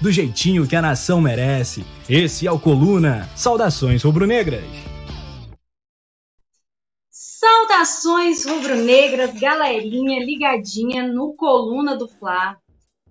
do jeitinho que a nação merece. Esse é o Coluna. Saudações rubro-negras. Saudações rubro-negras, galerinha ligadinha no Coluna do Fla.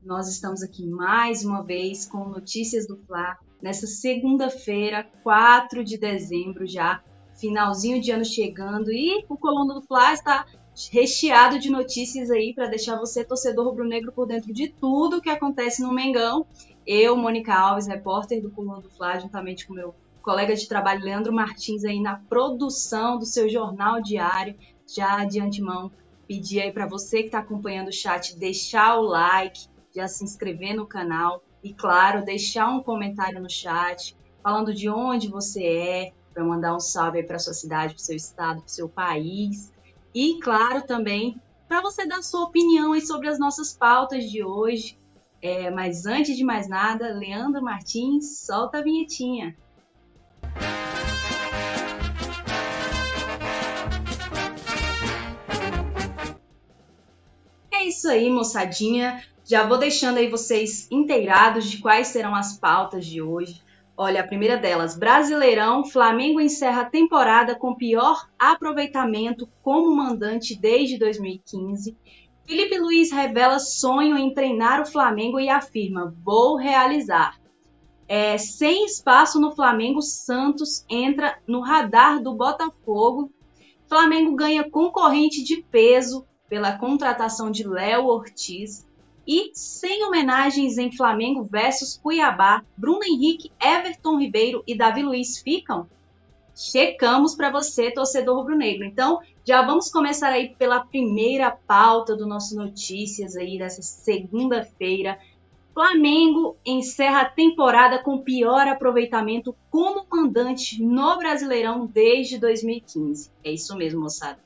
Nós estamos aqui mais uma vez com notícias do Fla nessa segunda-feira, 4 de dezembro já, finalzinho de ano chegando e o Coluna do Fla está recheado de notícias aí para deixar você torcedor rubro-negro por dentro de tudo que acontece no Mengão eu, Mônica Alves, repórter do Coluna do Fla, juntamente com meu colega de trabalho, Leandro Martins, aí na produção do seu jornal diário, já de antemão, pedir aí para você que está acompanhando o chat, deixar o like, já se inscrever no canal e, claro, deixar um comentário no chat, falando de onde você é, para mandar um salve para sua cidade, para seu estado, para seu país. E, claro, também para você dar sua opinião aí sobre as nossas pautas de hoje, é, mas antes de mais nada, Leandro Martins, solta a vinhetinha. É isso aí, moçadinha. Já vou deixando aí vocês inteirados de quais serão as pautas de hoje. Olha, a primeira delas, Brasileirão, Flamengo encerra a temporada com pior aproveitamento como mandante desde 2015 Felipe Luiz revela sonho em treinar o Flamengo e afirma: vou realizar. É, sem espaço no Flamengo, Santos entra no radar do Botafogo. Flamengo ganha concorrente de peso pela contratação de Léo Ortiz. E sem homenagens em Flamengo versus Cuiabá, Bruno Henrique, Everton Ribeiro e Davi Luiz ficam? Checamos para você, torcedor rubro-negro. Então, já vamos começar aí pela primeira pauta do nosso Notícias aí dessa segunda-feira. Flamengo encerra a temporada com pior aproveitamento como mandante no Brasileirão desde 2015. É isso mesmo, moçada.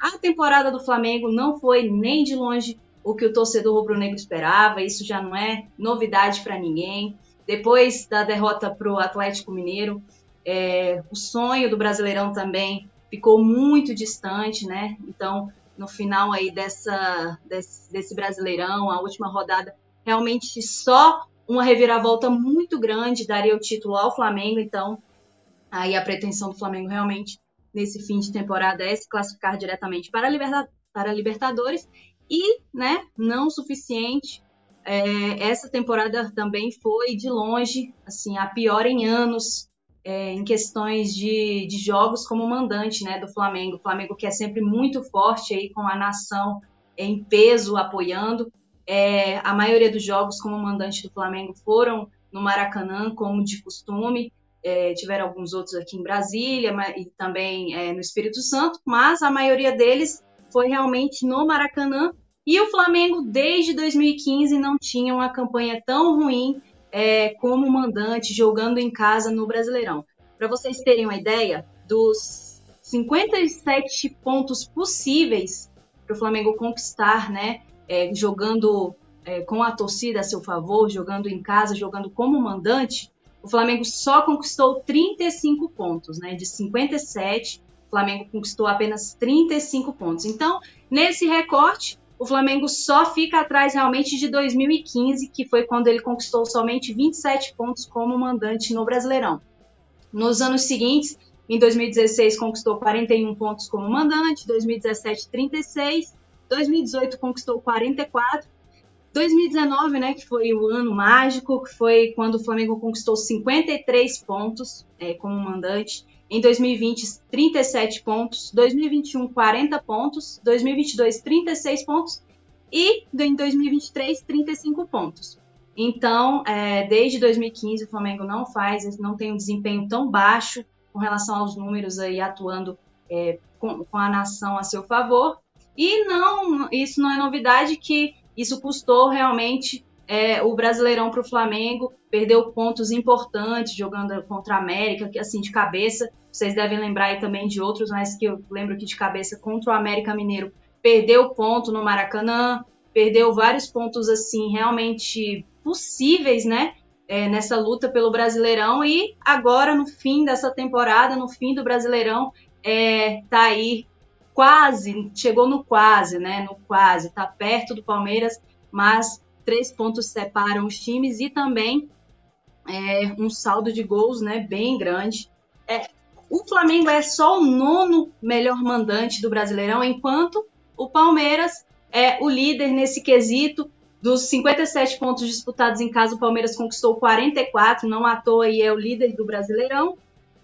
A temporada do Flamengo não foi nem de longe o que o torcedor rubro-negro esperava, isso já não é novidade para ninguém. Depois da derrota para o Atlético Mineiro, é, o sonho do Brasileirão também ficou muito distante, né? Então, no final aí dessa, desse, desse Brasileirão, a última rodada, realmente só uma reviravolta muito grande daria o título ao Flamengo. Então, aí a pretensão do Flamengo realmente nesse fim de temporada é se classificar diretamente para a, Liberta para a Libertadores e, né, não o suficiente. É, essa temporada também foi de longe, assim, a pior em anos é, em questões de, de jogos como mandante né, do Flamengo. O Flamengo que é sempre muito forte aí com a nação em peso apoiando. É, a maioria dos jogos como mandante do Flamengo foram no Maracanã, como de costume. É, tiveram alguns outros aqui em Brasília e também é, no Espírito Santo, mas a maioria deles foi realmente no Maracanã. E o Flamengo, desde 2015, não tinha uma campanha tão ruim é, como mandante jogando em casa no Brasileirão. Para vocês terem uma ideia, dos 57 pontos possíveis para o Flamengo conquistar, né, é, jogando é, com a torcida a seu favor, jogando em casa, jogando como mandante, o Flamengo só conquistou 35 pontos, né? De 57, o Flamengo conquistou apenas 35 pontos. Então, nesse recorte, o Flamengo só fica atrás realmente de 2015, que foi quando ele conquistou somente 27 pontos como mandante no Brasileirão. Nos anos seguintes, em 2016 conquistou 41 pontos como mandante, 2017 36, 2018 conquistou 44, 2019, né, que foi o ano mágico, que foi quando o Flamengo conquistou 53 pontos é, como mandante, em 2020, 37 pontos. 2021, 40 pontos. 2022, 36 pontos. E em 2023, 35 pontos. Então, é, desde 2015, o Flamengo não faz, não tem um desempenho tão baixo com relação aos números aí atuando é, com, com, a nação a seu favor. E não, isso não é novidade que isso custou realmente é, o Brasileirão para o Flamengo perdeu pontos importantes jogando contra a América, assim de cabeça, vocês devem lembrar aí também de outros, mas que eu lembro aqui de cabeça contra o América Mineiro, perdeu ponto no Maracanã, perdeu vários pontos assim realmente possíveis, né? É, nessa luta pelo Brasileirão e agora no fim dessa temporada, no fim do Brasileirão, é, tá aí quase, chegou no quase, né? No quase, tá perto do Palmeiras, mas três pontos separam os times e também é, um saldo de gols, né? Bem grande. O Flamengo é só o nono melhor mandante do Brasileirão, enquanto o Palmeiras é o líder nesse quesito. Dos 57 pontos disputados em casa, o Palmeiras conquistou 44, não à toa e é o líder do Brasileirão.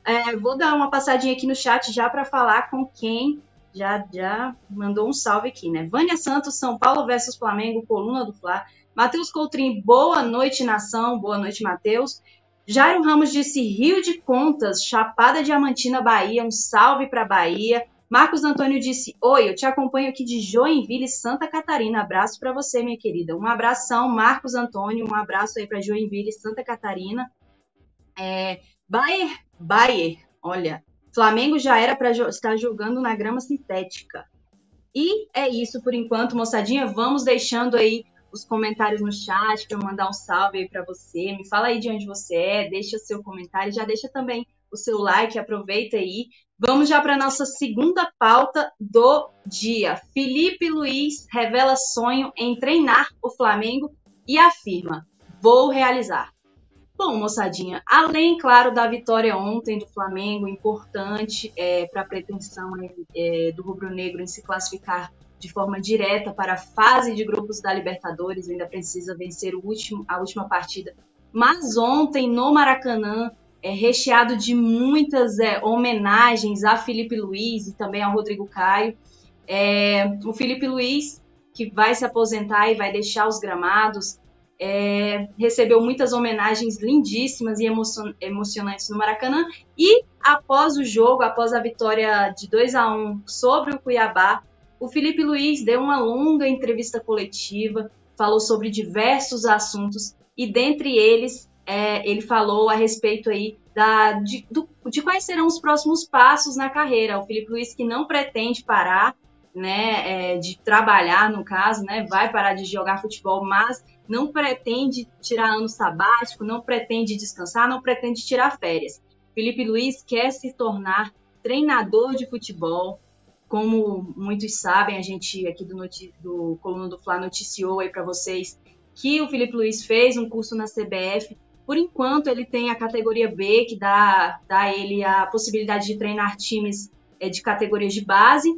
É, vou dar uma passadinha aqui no chat já para falar com quem já, já mandou um salve aqui, né? Vânia Santos, São Paulo versus Flamengo, coluna do Fla. Matheus Coutrin, boa noite, nação. Boa noite, Matheus. Jairo Ramos disse Rio de Contas, Chapada Diamantina, Bahia. Um salve para Bahia. Marcos Antônio disse: Oi, eu te acompanho aqui de Joinville, Santa Catarina. Abraço para você, minha querida. Um abração, Marcos Antônio. Um abraço aí para Joinville, Santa Catarina. É, Bayer, Bayer, olha, Flamengo já era para estar jogando na grama sintética. E é isso por enquanto, moçadinha. Vamos deixando aí os comentários no chat para eu mandar um salve aí para você. Me fala aí de onde você é, deixa o seu comentário, já deixa também o seu like, aproveita aí. Vamos já para nossa segunda pauta do dia. Felipe Luiz revela sonho em treinar o Flamengo e afirma: vou realizar. Bom, moçadinha, além, claro, da vitória ontem do Flamengo, importante é, para a pretensão é, do rubro-negro em se classificar de forma direta para a fase de grupos da Libertadores, ainda precisa vencer último, a última partida. Mas ontem, no Maracanã, é recheado de muitas é, homenagens a Felipe Luiz e também ao Rodrigo Caio. É, o Felipe Luiz, que vai se aposentar e vai deixar os gramados, é, recebeu muitas homenagens lindíssimas e emocionantes no Maracanã. E após o jogo, após a vitória de 2 a 1 sobre o Cuiabá, o Felipe Luiz deu uma longa entrevista coletiva, falou sobre diversos assuntos e dentre eles é, ele falou a respeito aí da, de, do, de quais serão os próximos passos na carreira. O Felipe Luiz que não pretende parar, né, é, de trabalhar no caso, né, vai parar de jogar futebol, mas não pretende tirar ano sabático, não pretende descansar, não pretende tirar férias. Felipe Luiz quer se tornar treinador de futebol. Como muitos sabem, a gente aqui do, do Coluna do Fla noticiou aí para vocês que o Felipe Luiz fez um curso na CBF. Por enquanto, ele tem a categoria B, que dá, dá a ele a possibilidade de treinar times é, de categorias de base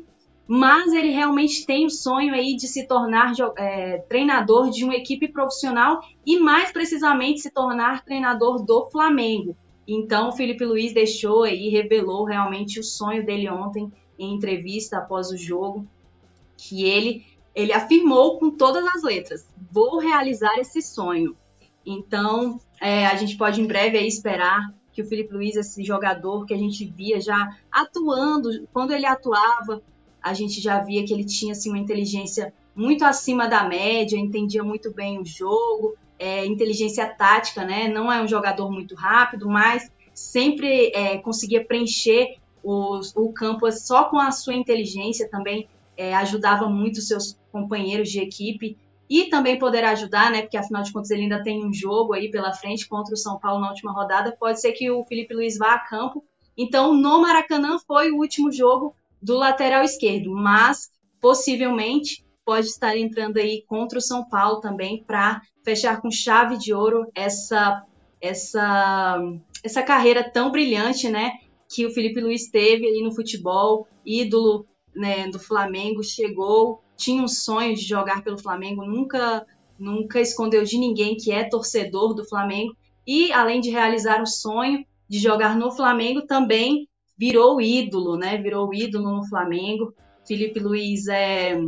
mas ele realmente tem o sonho aí de se tornar é, treinador de uma equipe profissional e mais precisamente se tornar treinador do Flamengo. Então o Felipe Luiz deixou aí, revelou realmente o sonho dele ontem em entrevista após o jogo, que ele ele afirmou com todas as letras: vou realizar esse sonho. Então é, a gente pode em breve esperar que o Felipe Luiz, esse jogador que a gente via já atuando, quando ele atuava a gente já via que ele tinha assim, uma inteligência muito acima da média, entendia muito bem o jogo, é, inteligência tática, né? Não é um jogador muito rápido, mas sempre é, conseguia preencher os, o campo só com a sua inteligência também é, ajudava muito os seus companheiros de equipe e também poder ajudar, né? Porque afinal de contas ele ainda tem um jogo aí pela frente contra o São Paulo na última rodada. Pode ser que o Felipe Luiz vá a campo. Então, no Maracanã foi o último jogo do lateral esquerdo, mas possivelmente pode estar entrando aí contra o São Paulo também para fechar com chave de ouro essa essa essa carreira tão brilhante, né, que o Felipe Luiz teve aí no futebol, ídolo né, do Flamengo, chegou, tinha um sonho de jogar pelo Flamengo, nunca nunca escondeu de ninguém que é torcedor do Flamengo e além de realizar o sonho de jogar no Flamengo, também virou ídolo, né? Virou ídolo no Flamengo. Felipe Luiz é,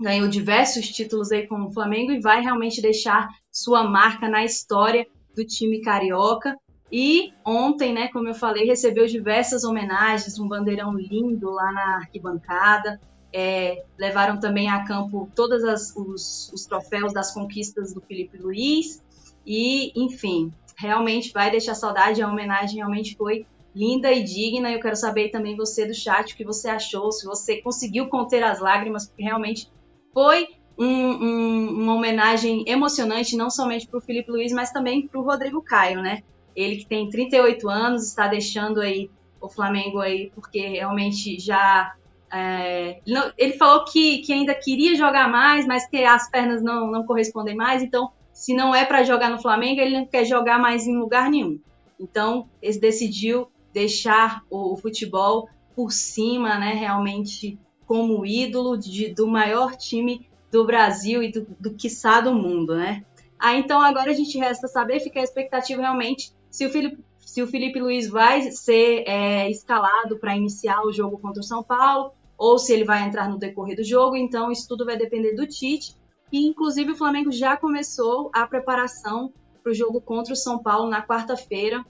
ganhou diversos títulos aí com o Flamengo e vai realmente deixar sua marca na história do time carioca. E ontem, né, como eu falei, recebeu diversas homenagens, um bandeirão lindo lá na arquibancada. é, levaram também a campo todos os, os troféus das conquistas do Felipe Luiz. E, enfim, realmente vai deixar saudade. A homenagem realmente foi linda e digna. Eu quero saber também você do chat o que você achou, se você conseguiu conter as lágrimas, porque realmente foi um, um, uma homenagem emocionante, não somente para o Felipe Luiz, mas também para o Rodrigo Caio, né? Ele que tem 38 anos, está deixando aí o Flamengo aí, porque realmente já. É, ele falou que, que ainda queria jogar mais, mas que as pernas não, não correspondem mais, então, se não é para jogar no Flamengo, ele não quer jogar mais em lugar nenhum. Então, ele decidiu deixar o, o futebol por cima, né? Realmente como ídolo de, do maior time do Brasil e do, do quiçá do mundo, né? Ah, então agora a gente resta saber, fica a expectativa realmente se o Felipe, se o Felipe Luiz vai ser é, escalado para iniciar o jogo contra o São Paulo, ou se ele vai entrar no decorrer do jogo, então isso tudo vai depender do Tite. E inclusive o Flamengo já começou a preparação para o jogo contra o São Paulo na quarta-feira.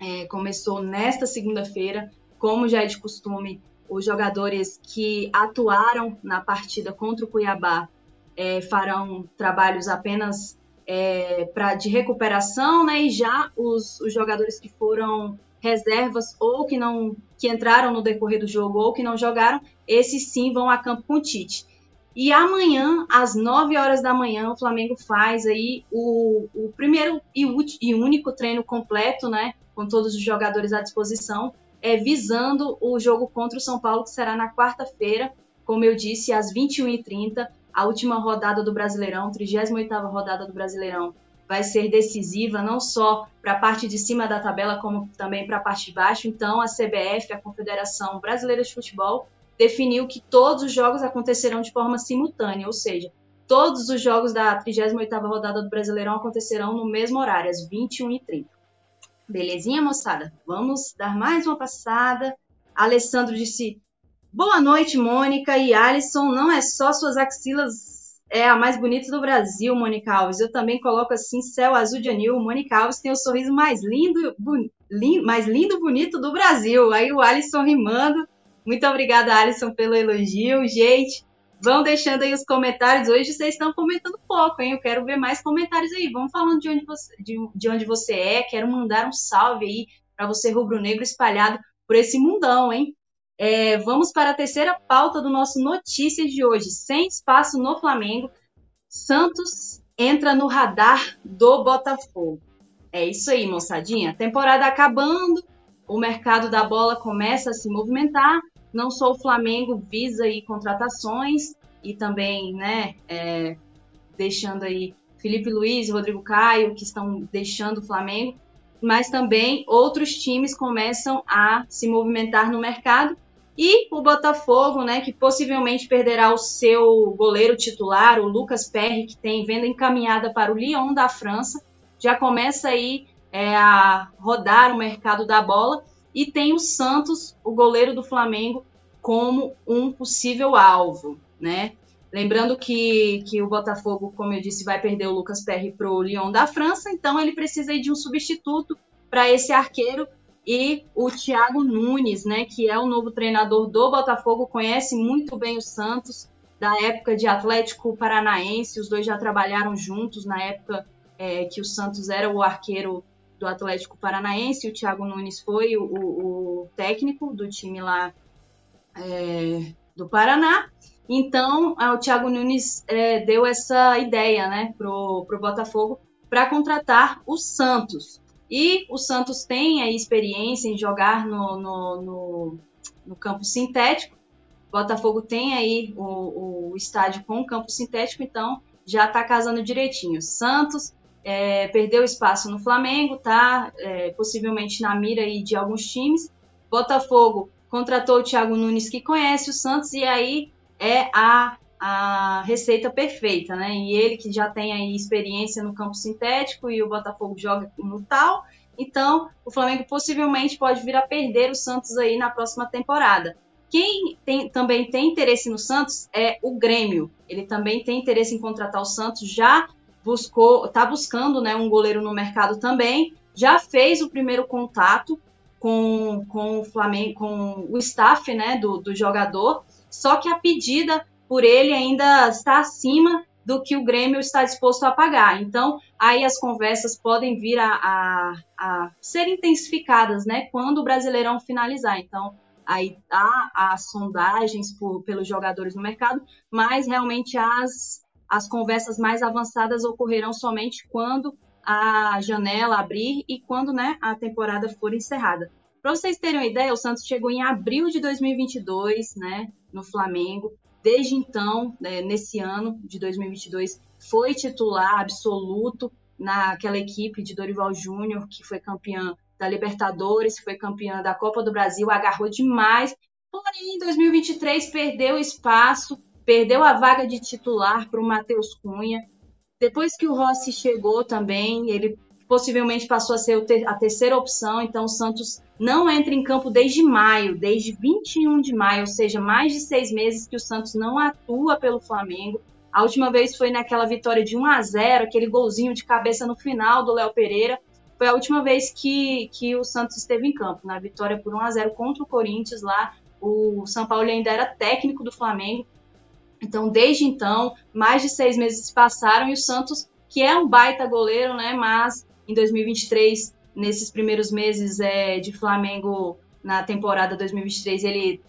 É, começou nesta segunda-feira, como já é de costume, os jogadores que atuaram na partida contra o Cuiabá é, farão trabalhos apenas é, pra, de recuperação, né? E já os, os jogadores que foram reservas ou que não que entraram no decorrer do jogo ou que não jogaram, esses sim vão a campo com o Tite. E amanhã, às 9 horas da manhã, o Flamengo faz aí o, o primeiro e, e único treino completo, né? Com todos os jogadores à disposição, é, visando o jogo contra o São Paulo, que será na quarta-feira, como eu disse, às 21h30. A última rodada do Brasileirão, 38ª rodada do Brasileirão, vai ser decisiva não só para a parte de cima da tabela, como também para a parte de baixo. Então, a CBF, a Confederação Brasileira de Futebol, definiu que todos os jogos acontecerão de forma simultânea, ou seja, todos os jogos da 38ª rodada do Brasileirão acontecerão no mesmo horário, às 21h30. Belezinha, moçada? Vamos dar mais uma passada. Alessandro disse: Boa noite, Mônica e Alisson. Não é só suas axilas, é a mais bonita do Brasil, Mônica Alves. Eu também coloco assim: céu azul de anil. Mônica Alves tem o sorriso mais lindo, mais lindo, bonito do Brasil. Aí o Alisson rimando. Muito obrigada, Alisson, pelo elogio. Gente, Vão deixando aí os comentários. Hoje vocês estão comentando pouco, hein? Eu quero ver mais comentários aí. Vamos falando de onde você, de, de onde você é. Quero mandar um salve aí para você, rubro-negro, espalhado por esse mundão, hein? É, vamos para a terceira pauta do nosso Notícias de hoje. Sem espaço no Flamengo, Santos entra no radar do Botafogo. É isso aí, moçadinha. Temporada acabando, o mercado da bola começa a se movimentar não só o Flamengo visa aí contratações e também, né, é, deixando aí Felipe Luiz e Rodrigo Caio, que estão deixando o Flamengo, mas também outros times começam a se movimentar no mercado. E o Botafogo, né, que possivelmente perderá o seu goleiro titular, o Lucas Perry, que tem venda encaminhada para o Lyon da França, já começa aí é, a rodar o mercado da bola. E tem o Santos, o goleiro do Flamengo, como um possível alvo, né? Lembrando que, que o Botafogo, como eu disse, vai perder o Lucas Perry para o Lyon da França, então ele precisa de um substituto para esse arqueiro e o Thiago Nunes, né, que é o novo treinador do Botafogo, conhece muito bem o Santos da época de Atlético Paranaense, os dois já trabalharam juntos na época é, que o Santos era o arqueiro do Atlético Paranaense, o Thiago Nunes foi o, o, técnico do time lá é, do Paraná. Então, o Thiago Nunes é, deu essa ideia né, para o Botafogo para contratar o Santos. E o Santos tem a experiência em jogar no, no, no, no campo sintético. O Botafogo tem aí o, o estádio com campo sintético, então já está casando direitinho. Santos é, perdeu espaço no Flamengo, tá? É, possivelmente na mira aí de alguns times. Botafogo contratou o Thiago Nunes, que conhece o Santos, e aí é a, a receita perfeita, né? E ele que já tem aí experiência no campo sintético e o Botafogo joga no tal. Então, o Flamengo possivelmente pode vir a perder o Santos aí na próxima temporada. Quem tem, também tem interesse no Santos é o Grêmio. Ele também tem interesse em contratar o Santos, já buscou, está buscando né, um goleiro no mercado também, já fez o primeiro contato com, com o Flamengo, com o staff né, do, do jogador, só que a pedida por ele ainda está acima do que o Grêmio está disposto a pagar. Então, aí as conversas podem vir a, a, a ser intensificadas, né? Quando o Brasileirão finalizar. Então, aí há as sondagens por, pelos jogadores no mercado, mas realmente as, as conversas mais avançadas ocorrerão somente quando a janela abrir e quando né, a temporada for encerrada. Para vocês terem uma ideia, o Santos chegou em abril de 2022, né, no Flamengo. Desde então, né, nesse ano de 2022, foi titular absoluto naquela equipe de Dorival Júnior, que foi campeã da Libertadores, foi campeã da Copa do Brasil, agarrou demais. Porém, em 2023 perdeu espaço, perdeu a vaga de titular para o Matheus Cunha. Depois que o Rossi chegou também, ele possivelmente passou a ser a terceira opção, então o Santos não entra em campo desde maio, desde 21 de maio, ou seja, mais de seis meses que o Santos não atua pelo Flamengo. A última vez foi naquela vitória de 1 a 0 aquele golzinho de cabeça no final do Léo Pereira. Foi a última vez que, que o Santos esteve em campo, na vitória por 1 a 0 contra o Corinthians lá. O São Paulo ainda era técnico do Flamengo, então, desde então, mais de seis meses se passaram e o Santos, que é um baita goleiro, né? Mas em 2023, nesses primeiros meses é, de Flamengo na temporada 2023, ele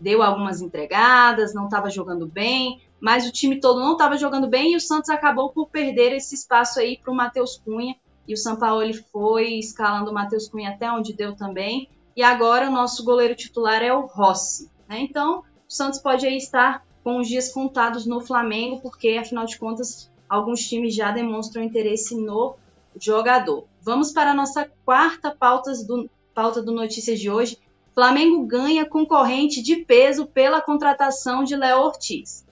deu algumas entregadas, não estava jogando bem, mas o time todo não estava jogando bem e o Santos acabou por perder esse espaço aí para o Matheus Cunha. E o ele foi escalando o Matheus Cunha até onde deu também. E agora o nosso goleiro titular é o Rossi. Né? Então, o Santos pode aí estar com os dias contados no Flamengo, porque afinal de contas alguns times já demonstram interesse no jogador. Vamos para a nossa quarta pauta do, pauta do Notícias de hoje. Flamengo ganha concorrente de peso pela contratação de Léo Ortiz.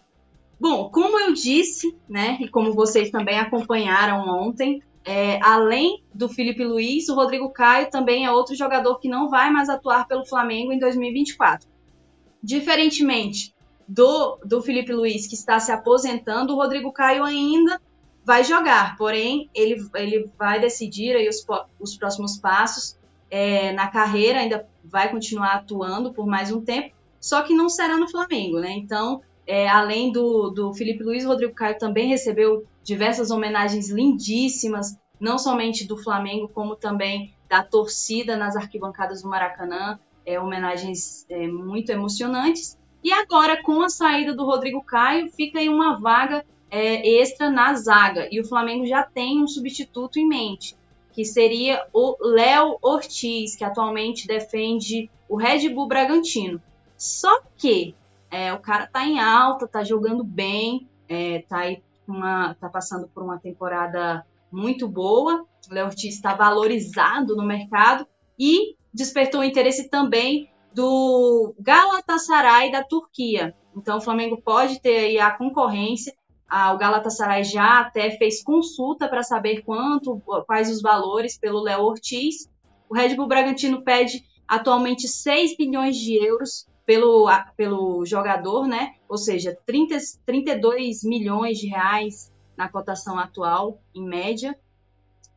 Bom, como eu disse, né, e como vocês também acompanharam ontem, é, além do Felipe Luiz, o Rodrigo Caio também é outro jogador que não vai mais atuar pelo Flamengo em 2024. Diferentemente do, do Felipe Luiz, que está se aposentando, o Rodrigo Caio ainda vai jogar, porém ele, ele vai decidir aí os, os próximos passos é, na carreira, ainda vai continuar atuando por mais um tempo, só que não será no Flamengo, né? Então, é, além do, do Felipe Luiz, o Rodrigo Caio também recebeu diversas homenagens lindíssimas, não somente do Flamengo, como também da torcida nas arquibancadas do Maracanã, é, homenagens é, muito emocionantes. E agora, com a saída do Rodrigo Caio, fica aí uma vaga é, extra na zaga. E o Flamengo já tem um substituto em mente, que seria o Léo Ortiz, que atualmente defende o Red Bull Bragantino. Só que é, o cara tá em alta, tá jogando bem, é, tá, uma, tá passando por uma temporada muito boa. O Léo Ortiz está valorizado no mercado e despertou interesse também do Galatasaray da Turquia. Então o Flamengo pode ter aí a concorrência. Ah, o Galatasaray já até fez consulta para saber quanto, quais os valores pelo Léo Ortiz. O Red Bull Bragantino pede atualmente 6 bilhões de euros pelo, pelo jogador, né? Ou seja, 30, 32 milhões de reais na cotação atual, em média.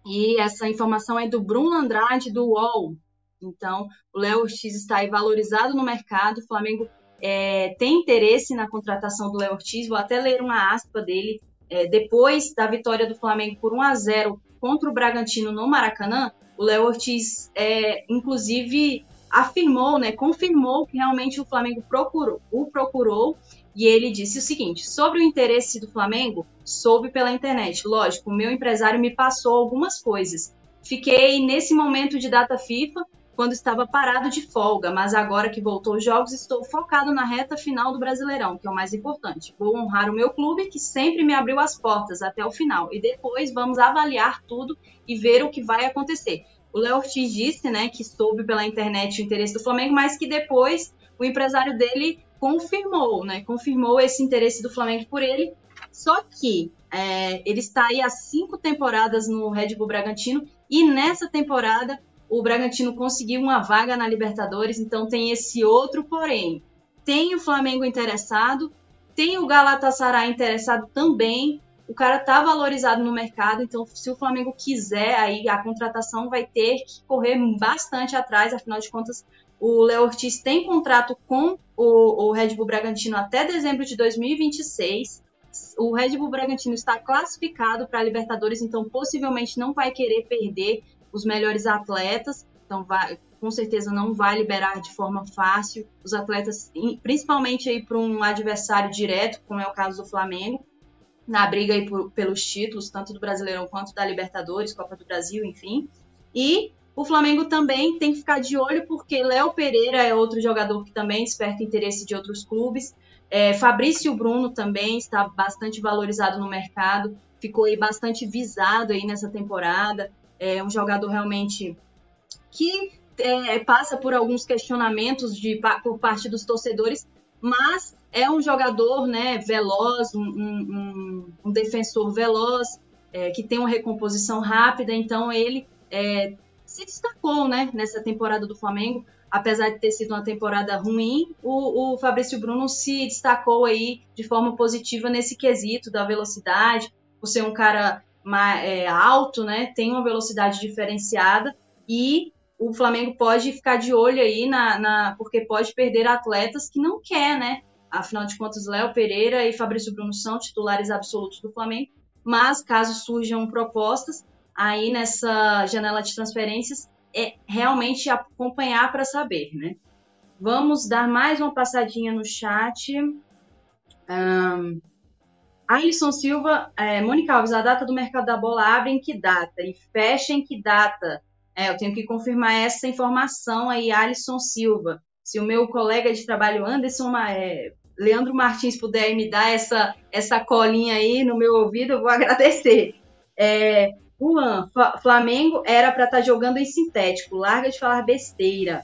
E essa informação é do Bruno Andrade, do UOL, então, o Léo Ortiz está aí valorizado no mercado. O Flamengo é, tem interesse na contratação do Léo Ortiz. Vou até ler uma aspa dele. É, depois da vitória do Flamengo por 1 a 0 contra o Bragantino no Maracanã, o Léo Ortiz, é, inclusive, afirmou, né, confirmou que realmente o Flamengo procurou, o procurou e ele disse o seguinte: sobre o interesse do Flamengo, soube pela internet. Lógico, o meu empresário me passou algumas coisas. Fiquei nesse momento de data FIFA quando estava parado de folga, mas agora que voltou os jogos, estou focado na reta final do Brasileirão, que é o mais importante. Vou honrar o meu clube, que sempre me abriu as portas até o final, e depois vamos avaliar tudo e ver o que vai acontecer. O Léo Ortiz disse, né, que soube pela internet o interesse do Flamengo, mas que depois o empresário dele confirmou, né, confirmou esse interesse do Flamengo por ele. Só que é, ele está aí há cinco temporadas no Red Bull Bragantino e nessa temporada o Bragantino conseguiu uma vaga na Libertadores, então tem esse outro porém. Tem o Flamengo interessado, tem o Galatasaray interessado também. o cara tá valorizado no mercado, então se o Flamengo quiser, aí a contratação vai ter que correr bastante atrás, afinal de contas, o Léo Ortiz tem contrato com o, o Red Bull Bragantino até dezembro de 2026. O Red Bull Bragantino está classificado para a Libertadores, então possivelmente não vai querer perder os melhores atletas. Então, vai, com certeza não vai liberar de forma fácil os atletas, principalmente aí para um adversário direto, como é o caso do Flamengo, na briga aí por, pelos títulos, tanto do Brasileirão quanto da Libertadores, Copa do Brasil, enfim. E o Flamengo também tem que ficar de olho, porque Léo Pereira é outro jogador que também desperta interesse de outros clubes. É, Fabrício Bruno também está bastante valorizado no mercado, ficou aí bastante visado aí nessa temporada. É um jogador realmente que é, passa por alguns questionamentos de, por parte dos torcedores, mas é um jogador né, veloz, um, um, um defensor veloz, é, que tem uma recomposição rápida, então ele é, se destacou né, nessa temporada do Flamengo. Apesar de ter sido uma temporada ruim, o, o Fabrício Bruno se destacou aí de forma positiva nesse quesito da velocidade, por ser um cara mais, é, alto, né, tem uma velocidade diferenciada e o Flamengo pode ficar de olho aí na, na, porque pode perder atletas que não quer, né? Afinal de contas, Léo Pereira e Fabrício Bruno são titulares absolutos do Flamengo, mas caso surjam propostas aí nessa janela de transferências, é realmente acompanhar para saber, né? Vamos dar mais uma passadinha no chat. Um, Alisson Silva, é, Mônica Alves, a data do mercado da bola abre em que data? E fecha em que data? É, eu tenho que confirmar essa informação aí, Alisson Silva. Se o meu colega de trabalho, Anderson é, Leandro Martins, puder me dar essa, essa colinha aí no meu ouvido, eu vou agradecer. É, Juan, Flamengo era para estar tá jogando em sintético, larga de falar besteira.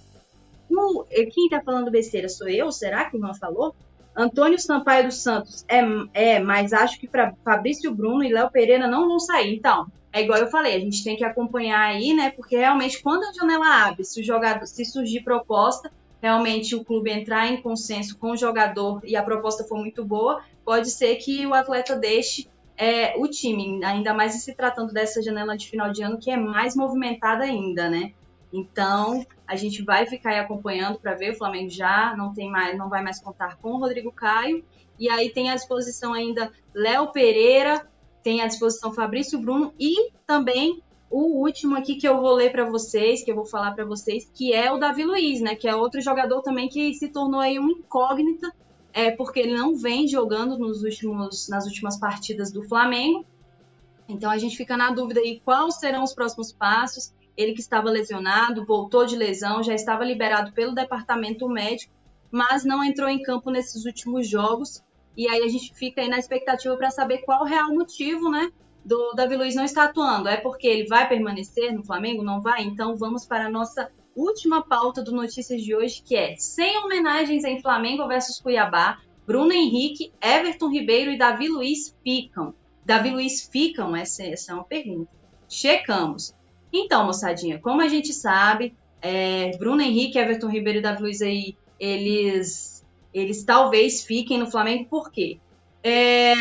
Quem está falando besteira sou eu? Será que o Juan falou? Antônio Sampaio dos Santos é, é mas acho que para Fabrício Bruno e Léo Pereira não vão sair. Então, é igual eu falei, a gente tem que acompanhar aí, né? Porque realmente, quando a janela abre, se o jogador, se surgir proposta, realmente o clube entrar em consenso com o jogador e a proposta for muito boa, pode ser que o atleta deixe é, o time, ainda mais se tratando dessa janela de final de ano que é mais movimentada ainda, né? Então, a gente vai ficar aí acompanhando para ver. O Flamengo já não tem mais, não vai mais contar com o Rodrigo Caio. E aí tem à disposição ainda Léo Pereira, tem à disposição Fabrício Bruno e também o último aqui que eu vou ler para vocês, que eu vou falar para vocês, que é o Davi Luiz, né? Que é outro jogador também que se tornou aí uma incógnita, é, porque ele não vem jogando nos últimos, nas últimas partidas do Flamengo. Então a gente fica na dúvida aí quais serão os próximos passos. Ele que estava lesionado, voltou de lesão, já estava liberado pelo departamento médico, mas não entrou em campo nesses últimos jogos. E aí a gente fica aí na expectativa para saber qual o real motivo, né, do Davi Luiz não estar atuando. É porque ele vai permanecer no Flamengo? Não vai? Então vamos para a nossa última pauta do Notícias de hoje, que é sem homenagens em Flamengo versus Cuiabá, Bruno Henrique, Everton Ribeiro e Davi Luiz ficam. Davi Luiz ficam? Essa, essa é uma pergunta. Checamos. Então, moçadinha, como a gente sabe, é, Bruno Henrique, Everton Ribeiro e Davi Luiz aí, eles eles talvez fiquem no Flamengo, por quê? É,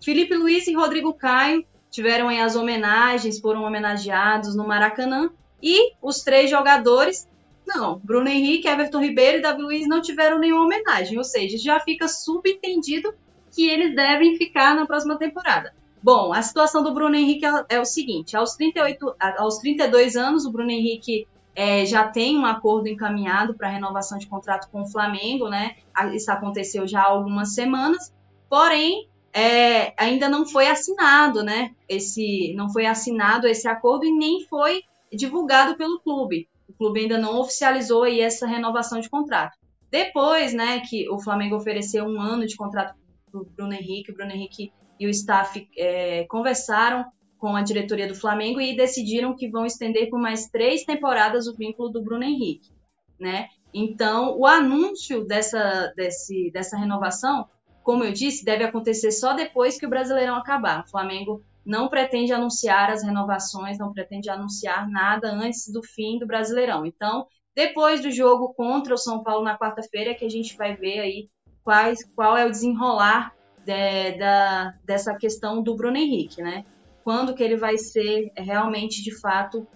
Felipe Luiz e Rodrigo Caio tiveram aí as homenagens, foram homenageados no Maracanã, e os três jogadores, não, Bruno Henrique, Everton Ribeiro e Davi Luiz não tiveram nenhuma homenagem, ou seja, já fica subentendido que eles devem ficar na próxima temporada. Bom, a situação do Bruno Henrique é, é o seguinte: aos, 38, aos 32 anos, o Bruno Henrique é, já tem um acordo encaminhado para renovação de contrato com o Flamengo, né? Isso aconteceu já há algumas semanas, porém é, ainda não foi assinado, né? Esse não foi assinado esse acordo e nem foi divulgado pelo clube. O clube ainda não oficializou aí essa renovação de contrato. Depois, né, que o Flamengo ofereceu um ano de contrato para o Bruno Henrique, o Bruno Henrique e o staff é, conversaram com a diretoria do Flamengo e decidiram que vão estender por mais três temporadas o vínculo do Bruno Henrique, né? Então, o anúncio dessa, desse, dessa renovação, como eu disse, deve acontecer só depois que o Brasileirão acabar. O Flamengo não pretende anunciar as renovações, não pretende anunciar nada antes do fim do Brasileirão. Então, depois do jogo contra o São Paulo na quarta-feira, que a gente vai ver aí quais, qual é o desenrolar de, da, dessa questão do Bruno Henrique, né? Quando que ele vai ser realmente, de fato,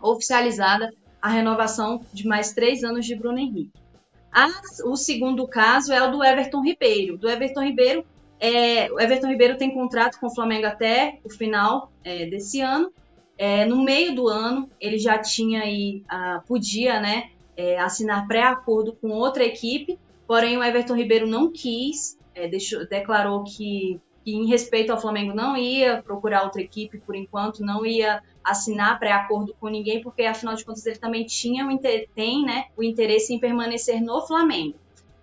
oficializada a renovação de mais três anos de Bruno Henrique. As, o segundo caso é o do Everton Ribeiro. Do Everton Ribeiro, é, o Everton Ribeiro tem contrato com o Flamengo até o final é, desse ano. É, no meio do ano, ele já tinha aí, ah, podia, né, é, assinar pré-acordo com outra equipe, porém o Everton Ribeiro não quis, é, deixou, declarou que, que, em respeito ao Flamengo, não ia procurar outra equipe por enquanto, não ia assinar pré-acordo com ninguém, porque afinal de contas ele também tinha o, tem, né, o interesse em permanecer no Flamengo.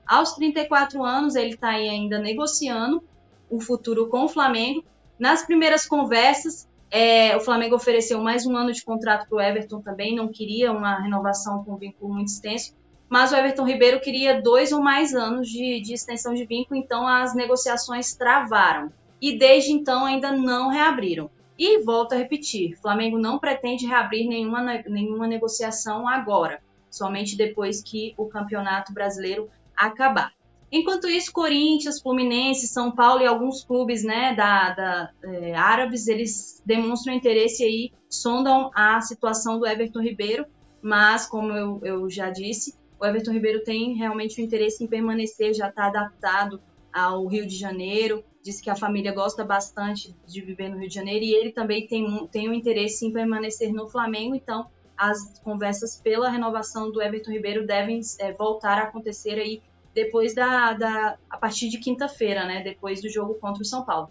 Aos 34 anos, ele está ainda negociando o futuro com o Flamengo. Nas primeiras conversas, é, o Flamengo ofereceu mais um ano de contrato para o Everton também, não queria uma renovação com vínculo muito extenso, mas o Everton Ribeiro queria dois ou mais anos de, de extensão de vínculo, então as negociações travaram. E desde então ainda não reabriram. E volto a repetir: Flamengo não pretende reabrir nenhuma, nenhuma negociação agora, somente depois que o Campeonato Brasileiro acabar. Enquanto isso, Corinthians, Fluminense, São Paulo e alguns clubes né, da, da é, árabes, eles demonstram interesse aí, sondam a situação do Everton Ribeiro, mas, como eu, eu já disse, o Everton Ribeiro tem realmente o interesse em permanecer, já está adaptado ao Rio de Janeiro, disse que a família gosta bastante de viver no Rio de Janeiro e ele também tem, tem um interesse em permanecer no Flamengo, então as conversas pela renovação do Everton Ribeiro devem é, voltar a acontecer aí depois da, da a partir de quinta-feira, né, depois do jogo contra o São Paulo.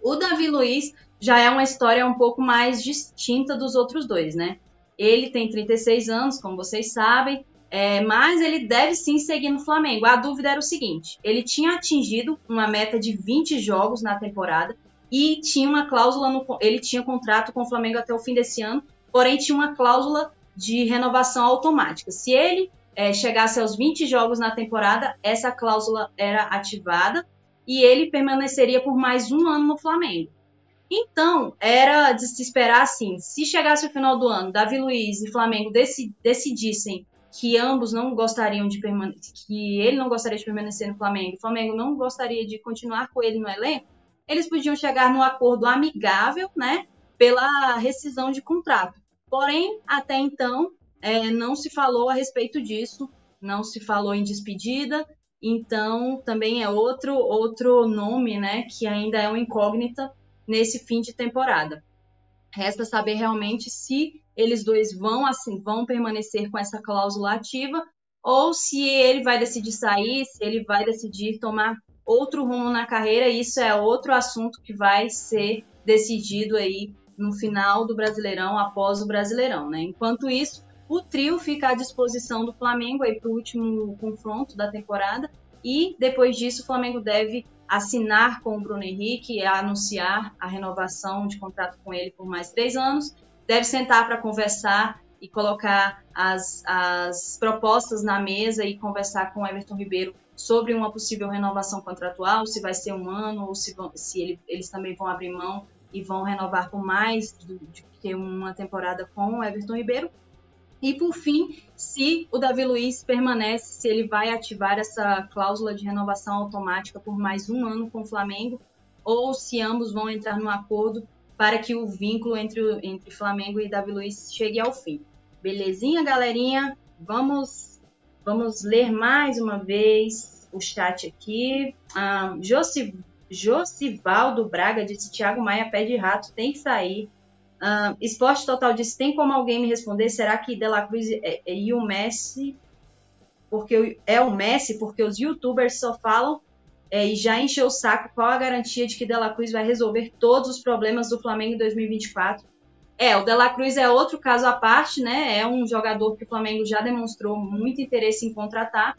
O Davi Luiz já é uma história um pouco mais distinta dos outros dois, né? Ele tem 36 anos, como vocês sabem, é, mas ele deve sim seguir no Flamengo. A dúvida era o seguinte: ele tinha atingido uma meta de 20 jogos na temporada e tinha uma cláusula no, ele tinha contrato com o Flamengo até o fim desse ano, porém tinha uma cláusula de renovação automática. Se ele é, chegasse aos 20 jogos na temporada, essa cláusula era ativada e ele permaneceria por mais um ano no Flamengo. Então, era de se esperar assim, se chegasse o final do ano, Davi Luiz e Flamengo decidissem que ambos não gostariam de permanecer, que ele não gostaria de permanecer no Flamengo, o Flamengo não gostaria de continuar com ele no elenco, eles podiam chegar num acordo amigável, né, pela rescisão de contrato. Porém, até então, é, não se falou a respeito disso, não se falou em despedida, então também é outro outro nome, né, que ainda é uma incógnita nesse fim de temporada. Resta saber realmente se eles dois vão assim vão permanecer com essa cláusula ativa ou se ele vai decidir sair, se ele vai decidir tomar outro rumo na carreira, isso é outro assunto que vai ser decidido aí no final do Brasileirão, após o Brasileirão, né? Enquanto isso, o trio fica à disposição do Flamengo aí para o último confronto da temporada e depois disso o Flamengo deve assinar com o Bruno Henrique anunciar a renovação de contrato com ele por mais três anos. Deve sentar para conversar e colocar as, as propostas na mesa e conversar com Everton Ribeiro sobre uma possível renovação contratual, se vai ser um ano ou se, vão, se ele, eles também vão abrir mão e vão renovar por mais do, que uma temporada com o Everton Ribeiro. E por fim, se o Davi Luiz permanece, se ele vai ativar essa cláusula de renovação automática por mais um ano com o Flamengo, ou se ambos vão entrar no acordo para que o vínculo entre, entre Flamengo e Davi Luiz chegue ao fim. Belezinha, galerinha? Vamos, vamos ler mais uma vez o chat aqui. Ah, Josivaldo Braga disse: Thiago Maia pede rato, tem que sair. Uh, Esporte Total disse: tem como alguém me responder? Será que Dela Cruz é, é, e o Messi, porque é o Messi, porque os YouTubers só falam é, e já encheu o saco. Qual a garantia de que Dela Cruz vai resolver todos os problemas do Flamengo em 2024? É, o Dela Cruz é outro caso à parte, né? É um jogador que o Flamengo já demonstrou muito interesse em contratar.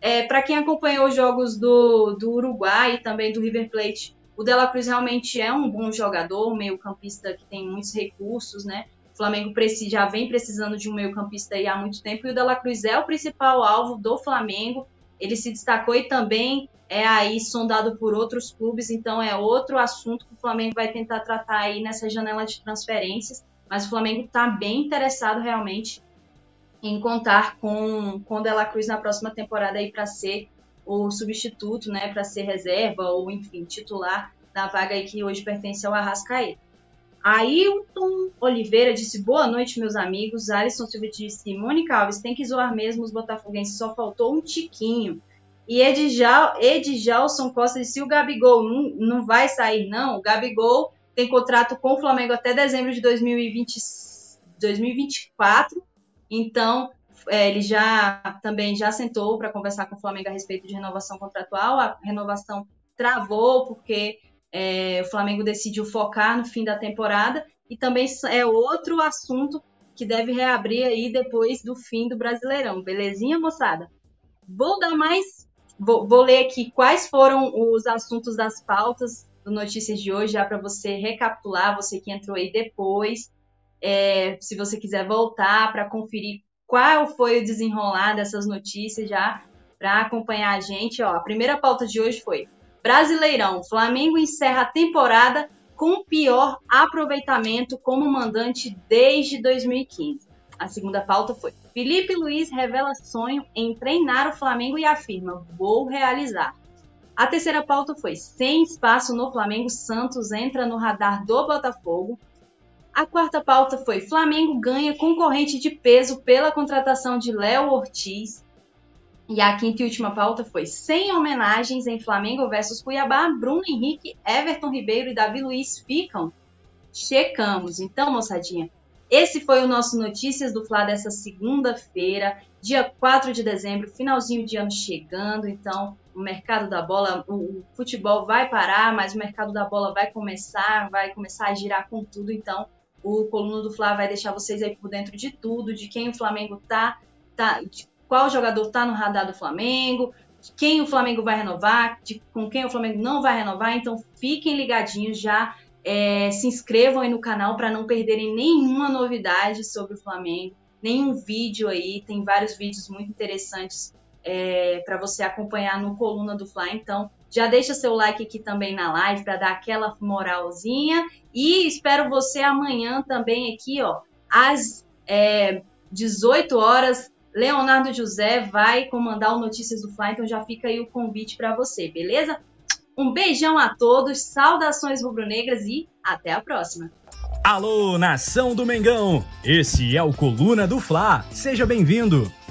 É, Para quem acompanhou os jogos do, do Uruguai e também do River Plate, o Dela Cruz realmente é um bom jogador, um meio-campista que tem muitos recursos, né? O Flamengo já vem precisando de um meio-campista há muito tempo e o Dela Cruz é o principal alvo do Flamengo. Ele se destacou e também é aí sondado por outros clubes, então é outro assunto que o Flamengo vai tentar tratar aí nessa janela de transferências. Mas o Flamengo está bem interessado realmente em contar com com Dela Cruz na próxima temporada aí para ser o substituto, né, para ser reserva ou, enfim, titular na vaga aí que hoje pertence ao Arrascaeta. Ailton Oliveira disse boa noite, meus amigos. Alisson Silva disse Mônica Alves tem que zoar mesmo os botafoguenses, só faltou um tiquinho. E Edjal, Edjalson Costa disse o Gabigol não, não vai sair, não. O Gabigol tem contrato com o Flamengo até dezembro de 2020, 2024. Então, é, ele já também já sentou para conversar com o Flamengo a respeito de renovação contratual. A renovação travou porque é, o Flamengo decidiu focar no fim da temporada e também é outro assunto que deve reabrir aí depois do fim do Brasileirão. Belezinha, moçada? Vou dar mais. Vou, vou ler aqui quais foram os assuntos das pautas do Notícias de hoje, já para você recapitular, você que entrou aí depois. É, se você quiser voltar para conferir qual foi o desenrolar dessas notícias já para acompanhar a gente. Ó, a primeira pauta de hoje foi Brasileirão. Flamengo encerra a temporada com pior aproveitamento como mandante desde 2015. A segunda pauta foi: Felipe Luiz revela sonho em treinar o Flamengo e afirma: vou realizar. A terceira pauta foi: sem espaço no Flamengo, Santos entra no radar do Botafogo. A quarta pauta foi: Flamengo ganha concorrente de peso pela contratação de Léo Ortiz. E a quinta e última pauta foi: sem homenagens em Flamengo versus Cuiabá, Bruno Henrique, Everton Ribeiro e Davi Luiz ficam. Checamos. Então, moçadinha, esse foi o nosso Notícias do Fla dessa segunda-feira, dia 4 de dezembro, finalzinho de ano chegando. Então, o mercado da bola, o, futebol vai parar, mas o mercado da bola vai começar, vai começar a girar com tudo. Então, o Coluna do Fla vai deixar vocês aí por dentro de tudo, de quem o Flamengo tá, tá de qual jogador está no radar do Flamengo, quem o Flamengo vai renovar, de, com quem o Flamengo não vai renovar. Então fiquem ligadinhos já. É, se inscrevam aí no canal para não perderem nenhuma novidade sobre o Flamengo, nenhum vídeo aí. Tem vários vídeos muito interessantes é, para você acompanhar no Coluna do Fly. Então, já deixa seu like aqui também na live para dar aquela moralzinha. E espero você amanhã também aqui, ó, às é, 18 horas, Leonardo José vai comandar o Notícias do Fly, então já fica aí o convite para você, beleza? Um beijão a todos, saudações rubro-negras e até a próxima. Alô, nação do Mengão! Esse é o Coluna do Fla. Seja bem-vindo